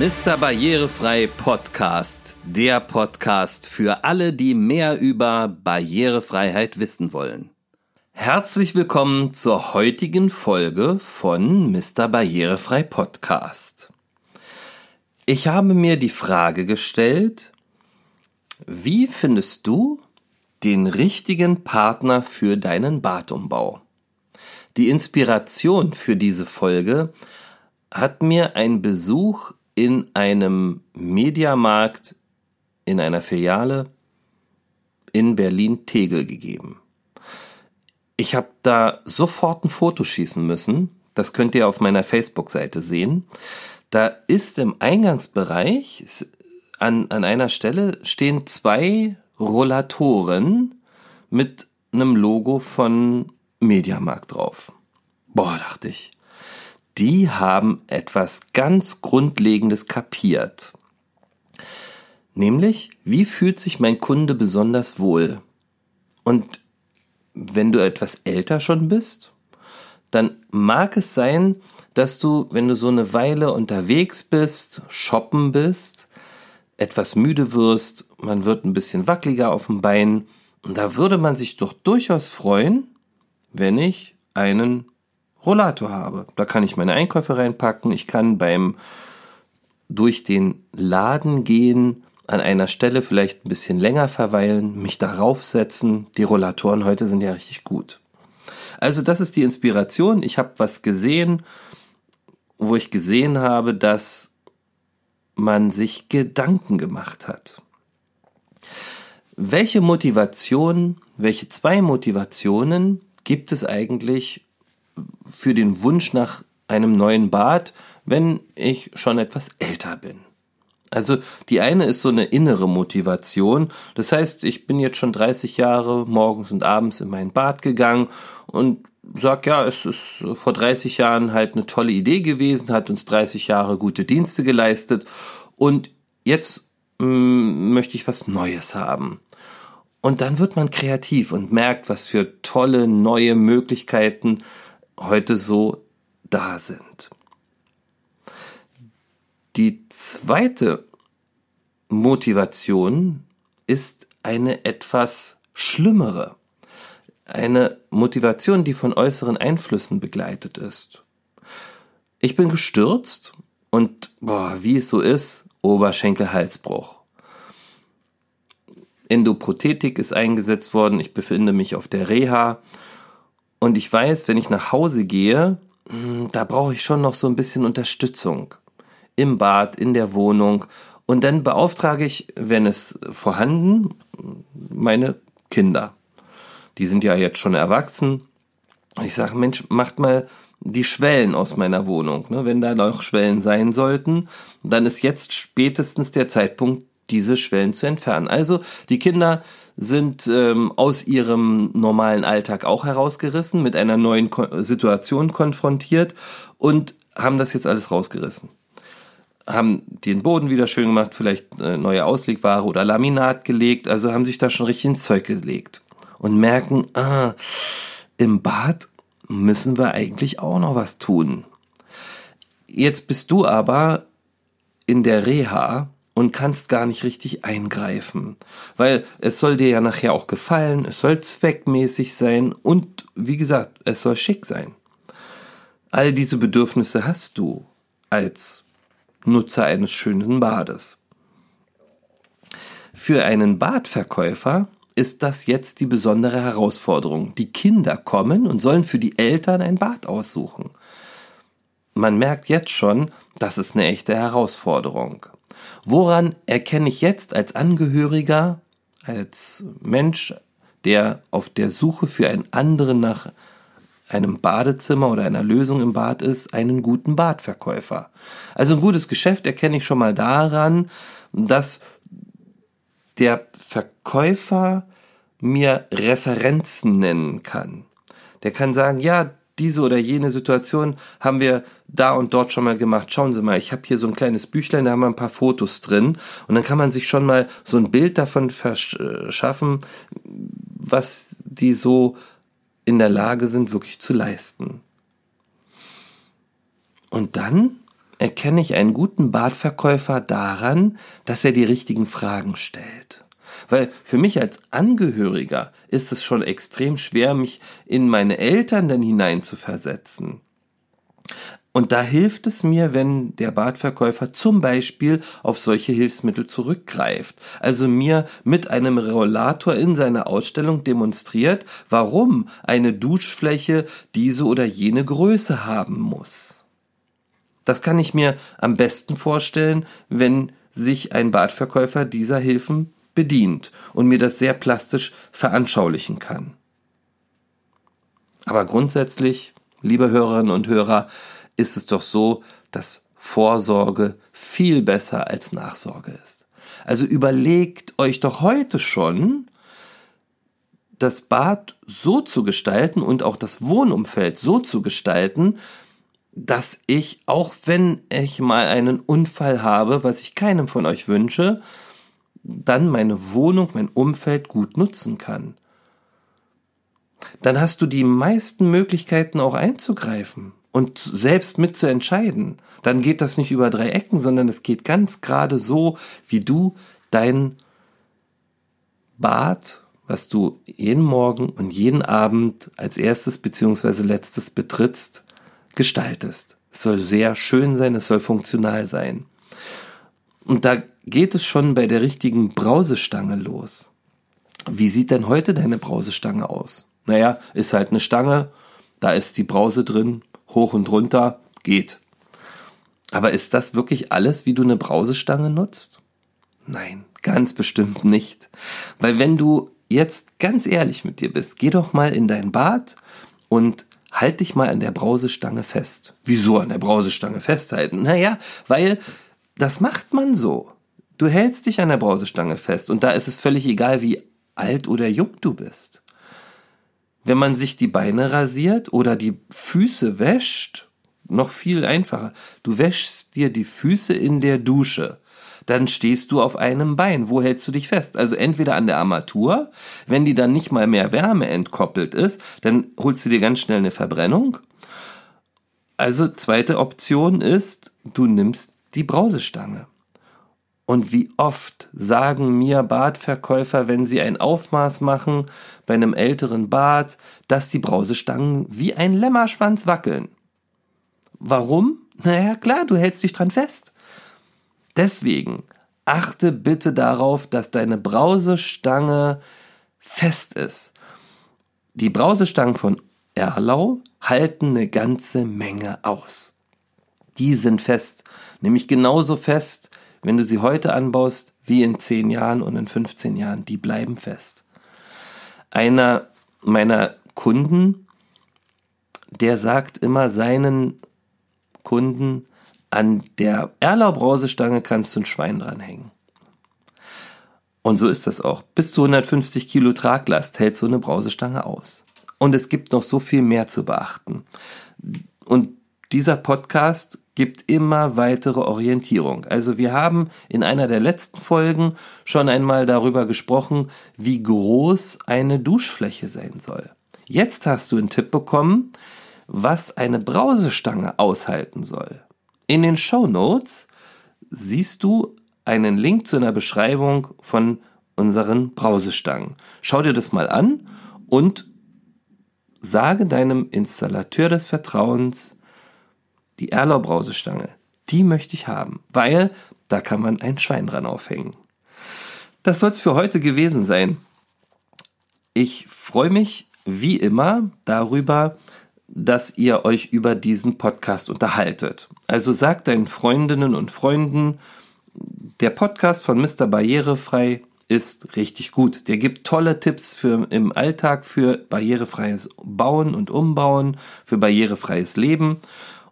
Mr. Barrierefrei Podcast, der Podcast für alle, die mehr über Barrierefreiheit wissen wollen. Herzlich willkommen zur heutigen Folge von Mr. Barrierefrei Podcast. Ich habe mir die Frage gestellt, wie findest du den richtigen Partner für deinen Badumbau? Die Inspiration für diese Folge hat mir ein Besuch in einem Mediamarkt in einer Filiale in Berlin-Tegel gegeben. Ich habe da sofort ein Foto schießen müssen. Das könnt ihr auf meiner Facebook-Seite sehen. Da ist im Eingangsbereich an, an einer Stelle stehen zwei Rollatoren mit einem Logo von Mediamarkt drauf. Boah, dachte ich die haben etwas ganz Grundlegendes kapiert. Nämlich, wie fühlt sich mein Kunde besonders wohl? Und wenn du etwas älter schon bist, dann mag es sein, dass du, wenn du so eine Weile unterwegs bist, shoppen bist, etwas müde wirst, man wird ein bisschen wackeliger auf dem Bein, und da würde man sich doch durchaus freuen, wenn ich einen Rollator habe. Da kann ich meine Einkäufe reinpacken. Ich kann beim durch den Laden gehen, an einer Stelle vielleicht ein bisschen länger verweilen, mich darauf setzen. Die Rollatoren heute sind ja richtig gut. Also das ist die Inspiration. Ich habe was gesehen, wo ich gesehen habe, dass man sich Gedanken gemacht hat. Welche Motivation, welche zwei Motivationen gibt es eigentlich, für den Wunsch nach einem neuen Bad, wenn ich schon etwas älter bin. Also die eine ist so eine innere Motivation. Das heißt, ich bin jetzt schon 30 Jahre morgens und abends in mein Bad gegangen und sag ja, es ist vor 30 Jahren halt eine tolle Idee gewesen, hat uns 30 Jahre gute Dienste geleistet und jetzt mh, mm, möchte ich was Neues haben. Und dann wird man kreativ und merkt, was für tolle neue Möglichkeiten heute so da sind. Die zweite Motivation ist eine etwas schlimmere. Eine Motivation, die von äußeren Einflüssen begleitet ist. Ich bin gestürzt und, boah, wie es so ist, Oberschenkelhalsbruch. Endoprothetik ist eingesetzt worden. Ich befinde mich auf der Reha und ich weiß, wenn ich nach Hause gehe, hm, da brauche ich schon noch so ein bisschen Unterstützung. Im Bad, in der Wohnung. Und dann beauftrage ich, wenn es vorhanden, meine Kinder. Die sind ja jetzt schon erwachsen. Ich sage, Mensch, macht mal die Schwellen aus meiner Wohnung. Ne? Wenn da noch Schwellen sein sollten, dann ist jetzt spätestens der Zeitpunkt, diese Schwellen zu entfernen. Also die Kinder sind ähm, aus ihrem normalen Alltag auch herausgerissen, mit einer neuen Ko Situation konfrontiert und haben das jetzt alles rausgerissen. Haben den Boden wieder schön gemacht, vielleicht äh, neue Auslegware oder Laminat gelegt, also haben sich da schon richtig ins Zeug gelegt und merken, ah, im Bad müssen wir eigentlich auch noch was tun. Jetzt bist du aber in der Reha und kannst gar nicht richtig eingreifen. Weil es soll dir ja nachher auch gefallen, es soll zweckmäßig sein und wie gesagt, es soll schick sein. All diese Bedürfnisse hast du als Nutzer eines schönen Bades. Für einen Badverkäufer ist das jetzt die besondere Herausforderung. Die Kinder kommen und sollen für die Eltern ein Bad aussuchen. Man merkt jetzt schon, das ist eine echte Herausforderung. Woran erkenne ich jetzt als Angehöriger, als Mensch, der auf der Suche für einen anderen nach einem Badezimmer oder einer Lösung im Bad ist, einen guten Badverkäufer. Also ein gutes Geschäft erkenne ich schon mal daran, dass der Verkäufer mir Referenzen nennen kann. Der kann sagen, ja, diese oder jene Situation haben wir da und dort schon mal gemacht. Schauen Sie mal, ich habe hier so ein kleines Büchlein, da haben wir ein paar Fotos drin und dann kann man sich schon mal so ein Bild davon verschaffen, was die so in der Lage sind, wirklich zu leisten. Und dann erkenne ich einen guten Badverkäufer daran, dass er die richtigen Fragen stellt. Weil für mich als Angehöriger ist es schon extrem schwer, mich in meine Eltern dann hineinzuversetzen. Und da hilft es mir, wenn der Badverkäufer zum Beispiel auf solche Hilfsmittel zurückgreift. Also mir mit einem Rollator in seiner Ausstellung demonstriert, warum eine Duschfläche diese oder jene Größe haben muss. Das kann ich mir am besten vorstellen, wenn sich ein Badverkäufer dieser Hilfen bedient und mir das sehr plastisch veranschaulichen kann. Aber grundsätzlich, liebe Hörerinnen und Hörer, ist es doch so, dass Vorsorge viel besser als Nachsorge ist. Also überlegt euch doch heute schon, das Bad so zu gestalten und auch das Wohnumfeld so zu gestalten, dass ich, auch wenn ich mal einen Unfall habe, was ich keinem von euch wünsche, dann meine Wohnung, mein Umfeld gut nutzen kann. Dann hast du die meisten Möglichkeiten auch einzugreifen und selbst mitzuentscheiden. Dann geht das nicht über drei Ecken, sondern es geht ganz gerade so, wie du dein Bad, was du jeden Morgen und jeden Abend als erstes beziehungsweise letztes betrittst, gestaltest. Es soll sehr schön sein, es soll funktional sein. Und da geht es schon bei der richtigen Brausestange los. Wie sieht denn heute deine Brausestange aus? Naja, ist halt eine Stange, da ist die Brause drin, hoch und runter, geht. Aber ist das wirklich alles, wie du eine Brausestange nutzt? Nein, ganz bestimmt nicht. Weil wenn du jetzt ganz ehrlich mit dir bist, geh doch mal in dein Bad und halt dich mal an der Brausestange fest. Wieso an der Brausestange festhalten? Naja, weil das macht man so. Du hältst dich an der Brausestange fest und da ist es völlig egal, wie alt oder jung du bist. Wenn man sich die Beine rasiert oder die Füße wäscht, noch viel einfacher. Du wäschst dir die Füße in der Dusche. Dann stehst du auf einem Bein. Wo hältst du dich fest? Also entweder an der Armatur, wenn die dann nicht mal mehr Wärme entkoppelt ist, dann holst du dir ganz schnell eine Verbrennung. Also zweite Option ist, du nimmst die Brausestange. Und wie oft sagen mir Badverkäufer, wenn sie ein Aufmaß machen bei einem älteren Bad, dass die Brausestangen wie ein Lämmerschwanz wackeln. Warum? Naja, klar, du hältst dich dran fest. Deswegen achte bitte darauf, dass deine Brausestange fest ist. Die Brausestangen von Erlau halten eine ganze Menge aus. Die sind fest, nämlich genauso fest wenn du sie heute anbaust, wie in 10 Jahren und in 15 Jahren, die bleiben fest. Einer meiner Kunden, der sagt immer seinen Kunden, an der Erlaubbrausestange kannst du ein Schwein dranhängen. Und so ist das auch. Bis zu 150 Kilo Traglast hält so eine Brausestange aus. Und es gibt noch so viel mehr zu beachten. Und dieser Podcast gibt immer weitere Orientierung. Also wir haben in einer der letzten Folgen schon einmal darüber gesprochen, wie groß eine Duschfläche sein soll. Jetzt hast du einen Tipp bekommen, was eine Brausestange aushalten soll. In den Show Notes siehst du einen Link zu einer Beschreibung von unseren Brausestangen. Schau dir das mal an und sage deinem Installateur des Vertrauens, die Erlau Brausestange, die möchte ich haben, weil da kann man ein Schwein dran aufhängen. Das soll es für heute gewesen sein. Ich freue mich wie immer darüber, dass ihr euch über diesen Podcast unterhaltet. Also sagt deinen Freundinnen und Freunden, der Podcast von Mr. Barrierefrei ist richtig gut. Der gibt tolle Tipps für im Alltag für barrierefreies Bauen und Umbauen, für barrierefreies Leben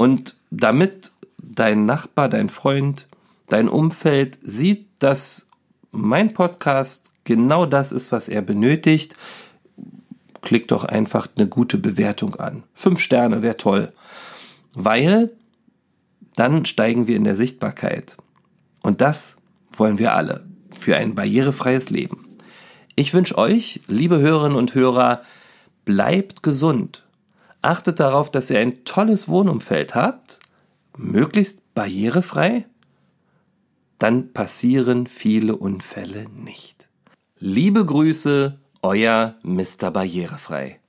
und damit dein Nachbar, dein Freund, dein Umfeld sieht, dass mein Podcast genau das ist, was er benötigt, klick doch einfach eine gute Bewertung an. Fünf Sterne wäre toll. Weil dann steigen wir in der Sichtbarkeit. Und das wollen wir alle für ein barrierefreies Leben. Ich wünsche euch, liebe Hörerinnen und Hörer, bleibt gesund Achtet darauf, dass ihr ein tolles Wohnumfeld habt möglichst barrierefrei, dann passieren viele Unfälle nicht. Liebe Grüße, euer Mr. Barrierefrei.